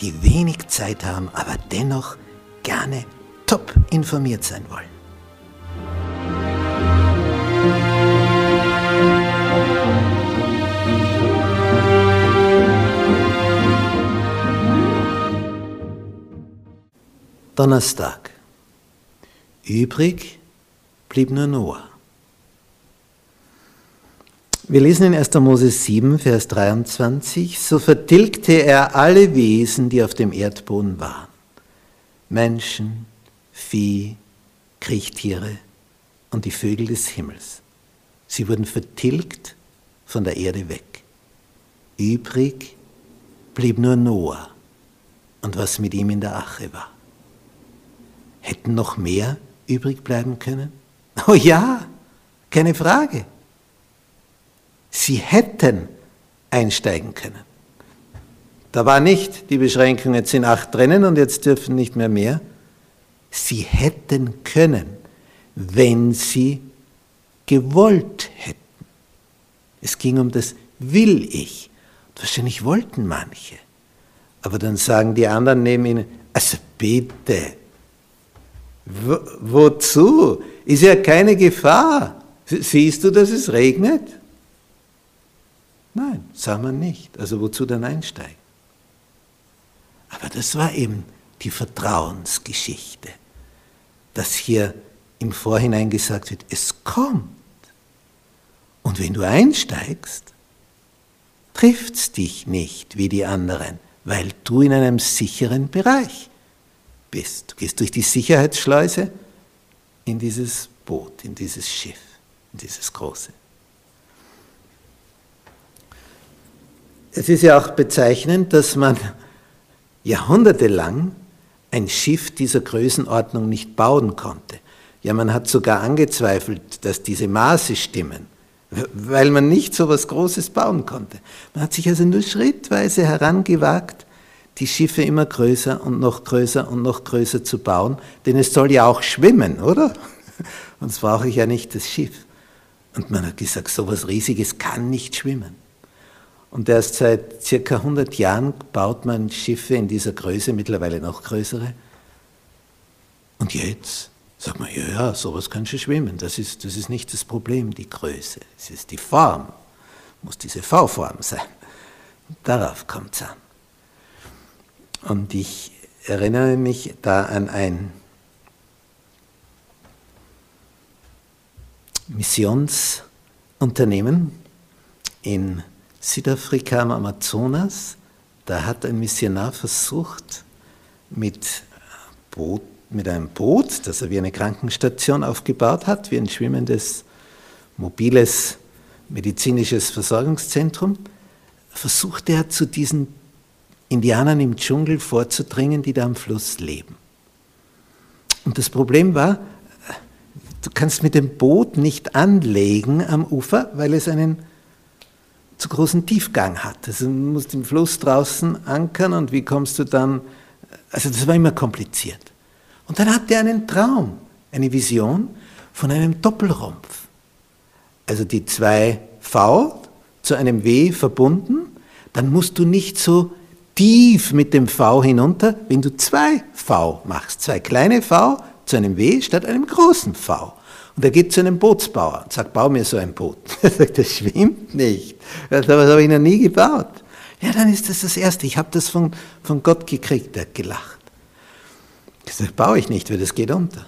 die wenig Zeit haben, aber dennoch gerne top informiert sein wollen. Donnerstag. Übrig blieb nur Noah. Wir lesen in 1. Mose 7, Vers 23, so vertilgte er alle Wesen, die auf dem Erdboden waren. Menschen, Vieh, Kriechtiere und die Vögel des Himmels. Sie wurden vertilgt von der Erde weg. Übrig blieb nur Noah und was mit ihm in der Ache war. Hätten noch mehr übrig bleiben können? Oh ja, keine Frage. Sie hätten einsteigen können. Da war nicht die Beschränkung, jetzt sind acht drinnen und jetzt dürfen nicht mehr mehr. Sie hätten können, wenn sie gewollt hätten. Es ging um das Will ich. wahrscheinlich wollten manche. Aber dann sagen die anderen neben ihnen, also bitte, wo, wozu? Ist ja keine Gefahr. Siehst du, dass es regnet? Sah man nicht. Also wozu dann einsteigen? Aber das war eben die Vertrauensgeschichte, dass hier im Vorhinein gesagt wird, es kommt. Und wenn du einsteigst, trifft es dich nicht wie die anderen, weil du in einem sicheren Bereich bist. Du gehst durch die Sicherheitsschleuse in dieses Boot, in dieses Schiff, in dieses große. Es ist ja auch bezeichnend, dass man jahrhundertelang ein Schiff dieser Größenordnung nicht bauen konnte. Ja, man hat sogar angezweifelt, dass diese Maße stimmen, weil man nicht so etwas Großes bauen konnte. Man hat sich also nur schrittweise herangewagt, die Schiffe immer größer und noch größer und noch größer zu bauen, denn es soll ja auch schwimmen, oder? Sonst brauche ich ja nicht das Schiff. Und man hat gesagt, so etwas Riesiges kann nicht schwimmen. Und erst seit circa 100 Jahren baut man Schiffe in dieser Größe, mittlerweile noch größere. Und jetzt sagt man, ja, ja, sowas kann schon schwimmen. Das ist, das ist nicht das Problem, die Größe. Es ist die Form. Muss diese V-Form sein. Darauf kommt es an. Und ich erinnere mich da an ein Missionsunternehmen in Südafrika am Amazonas, da hat ein Missionar versucht, mit, Boot, mit einem Boot, das er wie eine Krankenstation aufgebaut hat, wie ein schwimmendes, mobiles medizinisches Versorgungszentrum, versucht er zu diesen Indianern im Dschungel vorzudringen, die da am Fluss leben. Und das Problem war, du kannst mit dem Boot nicht anlegen am Ufer, weil es einen zu großen Tiefgang hat. Also du musst im Fluss draußen ankern und wie kommst du dann, also das war immer kompliziert. Und dann hat er einen Traum, eine Vision von einem Doppelrumpf. Also die zwei V zu einem W verbunden, dann musst du nicht so tief mit dem V hinunter, wenn du zwei V machst, zwei kleine V zu einem W statt einem großen V. Und er geht zu einem Bootsbauer und sagt, bau mir so ein Boot. Er sagt, das schwimmt nicht. Das habe ich noch nie gebaut. Ja, dann ist das das Erste. Ich habe das von, von Gott gekriegt. Er hat gelacht. Das baue ich nicht, weil das geht unter.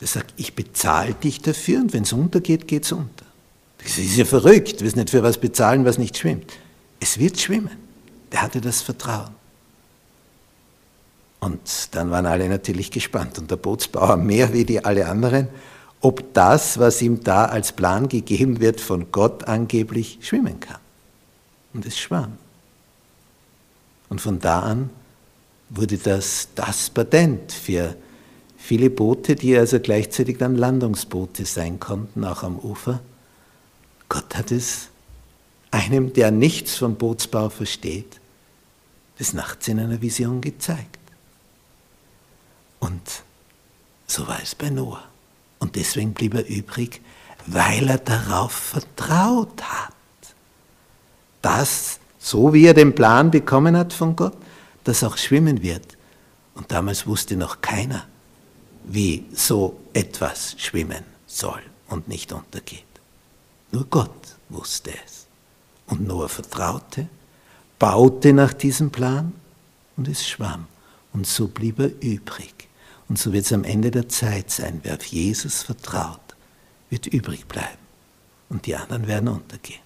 Der sagt, ich bezahle dich dafür und wenn es untergeht, geht es unter. Das ist ja verrückt, wirst nicht für was bezahlen, was nicht schwimmt. Es wird schwimmen. Der hatte das Vertrauen. Und dann waren alle natürlich gespannt und der Bootsbauer mehr wie die alle anderen, ob das, was ihm da als Plan gegeben wird, von Gott angeblich schwimmen kann. Und es schwamm. Und von da an wurde das das Patent für viele Boote, die also gleichzeitig dann Landungsboote sein konnten, auch am Ufer. Gott hat es einem, der nichts vom Bootsbau versteht, des Nachts in einer Vision gezeigt. Und so war es bei Noah. Deswegen blieb er übrig, weil er darauf vertraut hat, dass, so wie er den Plan bekommen hat von Gott, das auch schwimmen wird. Und damals wusste noch keiner, wie so etwas schwimmen soll und nicht untergeht. Nur Gott wusste es. Und Noah vertraute, baute nach diesem Plan und es schwamm. Und so blieb er übrig. Und so wird es am Ende der Zeit sein. Wer auf Jesus vertraut, wird übrig bleiben. Und die anderen werden untergehen.